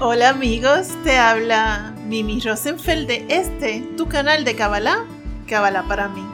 Hola amigos, te habla Mimi Rosenfeld de este, tu canal de Kabbalah, Kabbalah para mí.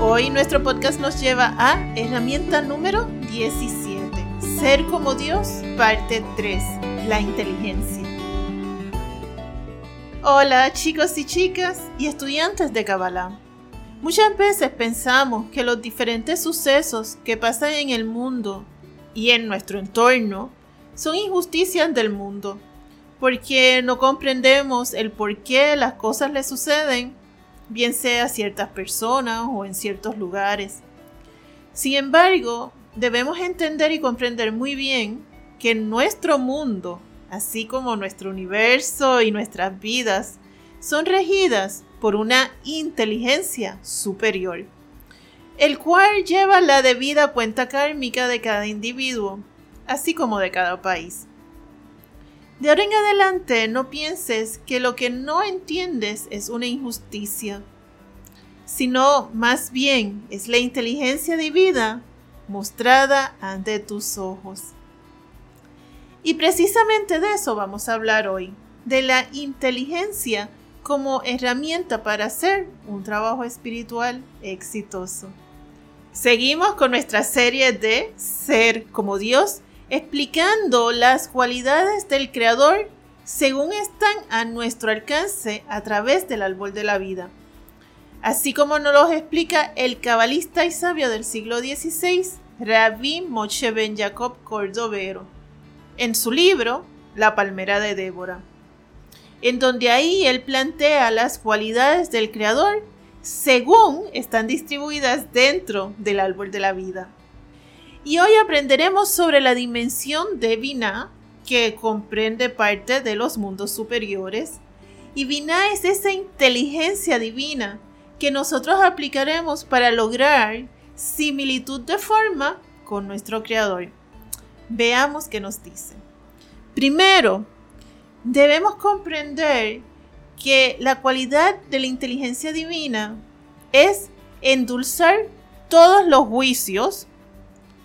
Hoy nuestro podcast nos lleva a herramienta número 17, Ser como Dios, parte 3, la inteligencia. Hola chicos y chicas y estudiantes de Kabbalah. Muchas veces pensamos que los diferentes sucesos que pasan en el mundo y en nuestro entorno son injusticias del mundo, porque no comprendemos el por qué las cosas le suceden, bien sea a ciertas personas o en ciertos lugares. Sin embargo, debemos entender y comprender muy bien que nuestro mundo, así como nuestro universo y nuestras vidas, son regidas por una inteligencia superior, el cual lleva la debida cuenta kármica de cada individuo así como de cada país. De ahora en adelante no pienses que lo que no entiendes es una injusticia, sino más bien es la inteligencia divina mostrada ante tus ojos. Y precisamente de eso vamos a hablar hoy, de la inteligencia como herramienta para hacer un trabajo espiritual exitoso. Seguimos con nuestra serie de Ser como Dios explicando las cualidades del Creador según están a nuestro alcance a través del árbol de la vida. Así como nos lo explica el cabalista y sabio del siglo XVI, Rabbi Moshe Ben Jacob Cordovero, en su libro La palmera de Débora, en donde ahí él plantea las cualidades del Creador según están distribuidas dentro del árbol de la vida. Y hoy aprenderemos sobre la dimensión de Binah, que comprende parte de los mundos superiores. Y Binah es esa inteligencia divina que nosotros aplicaremos para lograr similitud de forma con nuestro Creador. Veamos qué nos dice. Primero, debemos comprender que la cualidad de la inteligencia divina es endulzar todos los juicios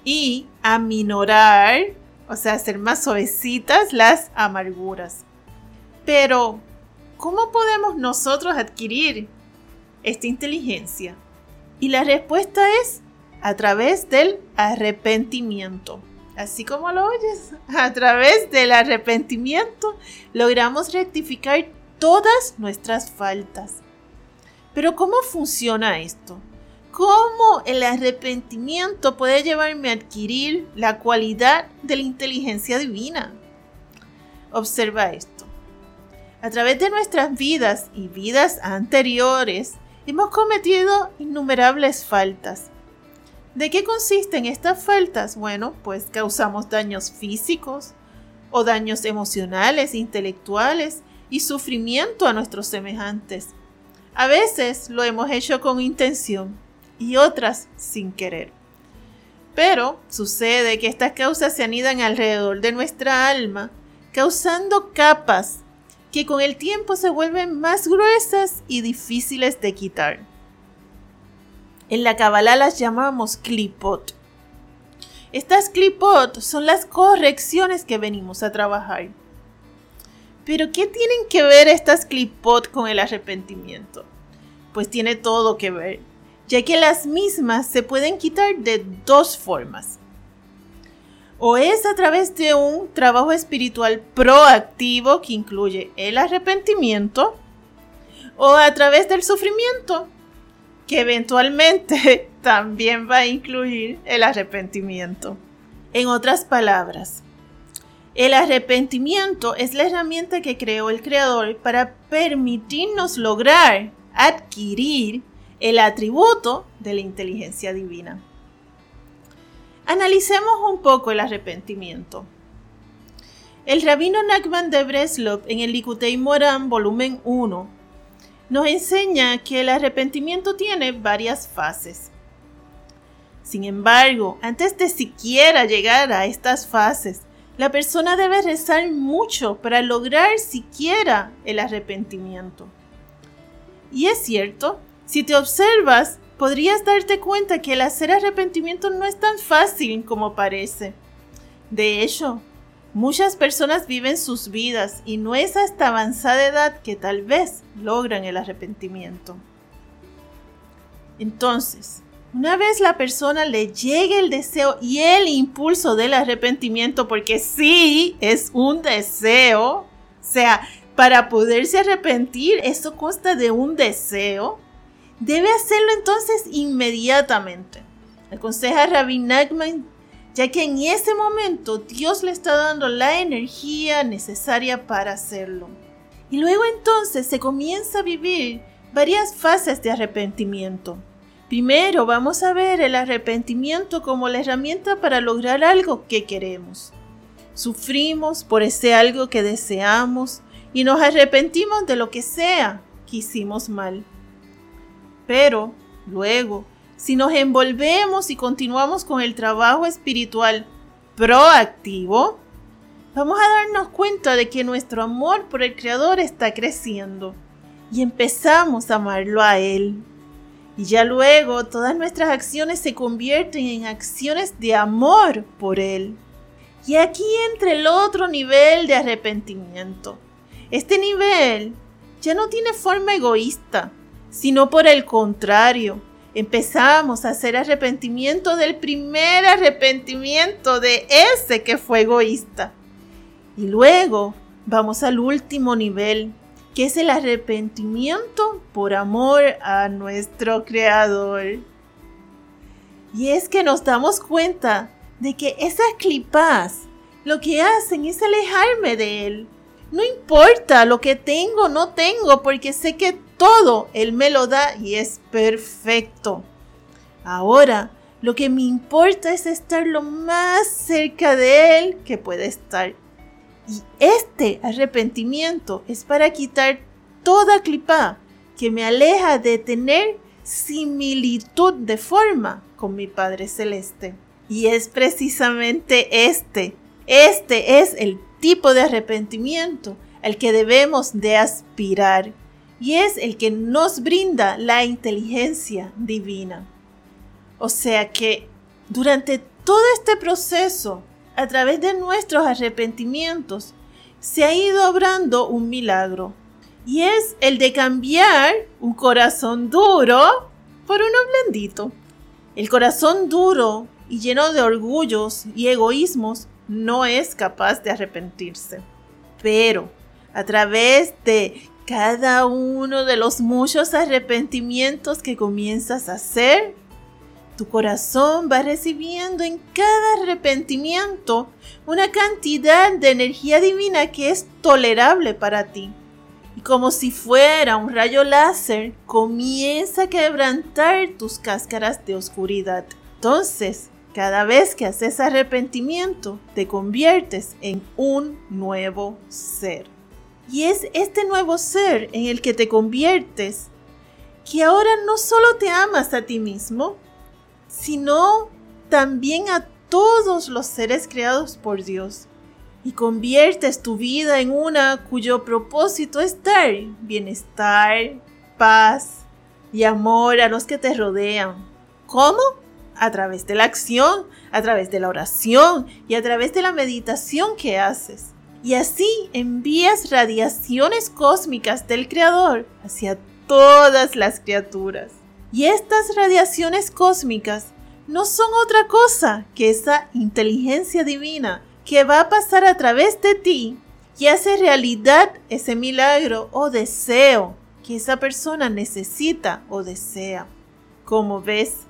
y aminorar, o sea, hacer más suavecitas las amarguras. Pero, ¿cómo podemos nosotros adquirir esta inteligencia? Y la respuesta es a través del arrepentimiento. Así como lo oyes, a través del arrepentimiento logramos rectificar todas nuestras faltas. Pero ¿cómo funciona esto? ¿Cómo el arrepentimiento puede llevarme a adquirir la cualidad de la inteligencia divina? Observa esto. A través de nuestras vidas y vidas anteriores, hemos cometido innumerables faltas. ¿De qué consisten estas faltas? Bueno, pues causamos daños físicos o daños emocionales, intelectuales y sufrimiento a nuestros semejantes. A veces lo hemos hecho con intención y otras sin querer. Pero sucede que estas causas se anidan alrededor de nuestra alma, causando capas que con el tiempo se vuelven más gruesas y difíciles de quitar. En la Kabbalah las llamamos clipot. Estas clipot son las correcciones que venimos a trabajar. Pero ¿qué tienen que ver estas clipot con el arrepentimiento? Pues tiene todo que ver ya que las mismas se pueden quitar de dos formas. O es a través de un trabajo espiritual proactivo que incluye el arrepentimiento, o a través del sufrimiento, que eventualmente también va a incluir el arrepentimiento. En otras palabras, el arrepentimiento es la herramienta que creó el Creador para permitirnos lograr adquirir el atributo de la inteligencia divina. Analicemos un poco el arrepentimiento. El rabino Nachman de Breslov en el Likutei Moran volumen 1 nos enseña que el arrepentimiento tiene varias fases. Sin embargo, antes de siquiera llegar a estas fases, la persona debe rezar mucho para lograr siquiera el arrepentimiento. Y es cierto, si te observas, podrías darte cuenta que el hacer arrepentimiento no es tan fácil como parece. De hecho, muchas personas viven sus vidas y no es hasta avanzada edad que tal vez logran el arrepentimiento. Entonces, una vez la persona le llegue el deseo y el impulso del arrepentimiento, porque sí es un deseo, o sea, para poderse arrepentir, esto consta de un deseo, debe hacerlo entonces inmediatamente. Aconseja Rabbi Nachman, ya que en ese momento Dios le está dando la energía necesaria para hacerlo. Y luego entonces se comienza a vivir varias fases de arrepentimiento. Primero vamos a ver el arrepentimiento como la herramienta para lograr algo que queremos. Sufrimos por ese algo que deseamos y nos arrepentimos de lo que sea que hicimos mal. Pero luego, si nos envolvemos y continuamos con el trabajo espiritual proactivo, vamos a darnos cuenta de que nuestro amor por el Creador está creciendo y empezamos a amarlo a Él y ya luego todas nuestras acciones se convierten en acciones de amor por Él. Y aquí entra el otro nivel de arrepentimiento. Este nivel ya no tiene forma egoísta, sino por el contrario, empezamos a hacer arrepentimiento del primer arrepentimiento de ese que fue egoísta. Y luego vamos al último nivel, que es el arrepentimiento por amor a nuestro Creador. Y es que nos damos cuenta de que esas clipas lo que hacen es alejarme de Él. No importa lo que tengo o no tengo, porque sé que todo Él me lo da y es perfecto. Ahora, lo que me importa es estar lo más cerca de Él que puede estar. Y este arrepentimiento es para quitar toda clipa que me aleja de tener similitud de forma con mi Padre Celeste. Y es precisamente este, este es el tipo de arrepentimiento al que debemos de aspirar y es el que nos brinda la inteligencia divina. O sea que durante todo este proceso a través de nuestros arrepentimientos, se ha ido obrando un milagro. Y es el de cambiar un corazón duro por uno blandito. El corazón duro y lleno de orgullos y egoísmos no es capaz de arrepentirse. Pero a través de cada uno de los muchos arrepentimientos que comienzas a hacer, tu corazón va recibiendo en cada arrepentimiento una cantidad de energía divina que es tolerable para ti. Y como si fuera un rayo láser, comienza a quebrantar tus cáscaras de oscuridad. Entonces, cada vez que haces arrepentimiento, te conviertes en un nuevo ser. Y es este nuevo ser en el que te conviertes que ahora no solo te amas a ti mismo, sino también a todos los seres creados por Dios. Y conviertes tu vida en una cuyo propósito es dar bienestar, paz y amor a los que te rodean. ¿Cómo? A través de la acción, a través de la oración y a través de la meditación que haces. Y así envías radiaciones cósmicas del Creador hacia todas las criaturas. Y estas radiaciones cósmicas no son otra cosa que esa inteligencia divina que va a pasar a través de ti y hace realidad ese milagro o deseo que esa persona necesita o desea. Como ves,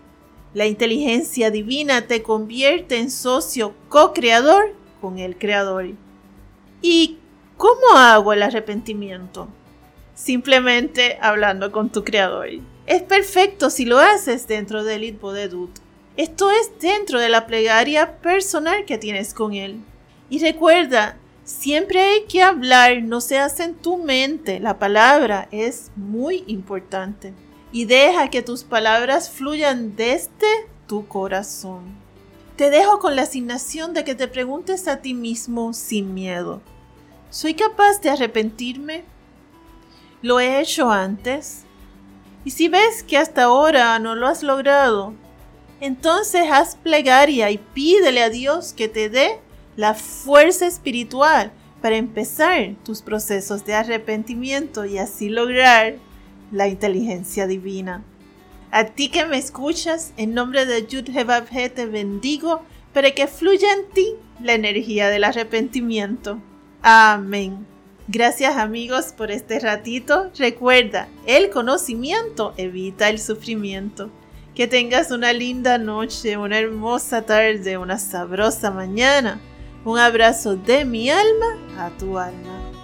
la inteligencia divina te convierte en socio co-creador con el creador. ¿Y cómo hago el arrepentimiento? Simplemente hablando con tu creador. Es perfecto si lo haces dentro del Itbodedut. Esto es dentro de la plegaria personal que tienes con Él. Y recuerda, siempre hay que hablar, no se hace en tu mente. La palabra es muy importante. Y deja que tus palabras fluyan desde tu corazón. Te dejo con la asignación de que te preguntes a ti mismo sin miedo. ¿Soy capaz de arrepentirme? ¿Lo he hecho antes? Y si ves que hasta ahora no lo has logrado, entonces haz plegaria y pídele a Dios que te dé la fuerza espiritual para empezar tus procesos de arrepentimiento y así lograr la inteligencia divina. A ti que me escuchas, en nombre de Yud te bendigo para que fluya en ti la energía del arrepentimiento. Amén. Gracias amigos por este ratito. Recuerda, el conocimiento evita el sufrimiento. Que tengas una linda noche, una hermosa tarde, una sabrosa mañana. Un abrazo de mi alma a tu alma.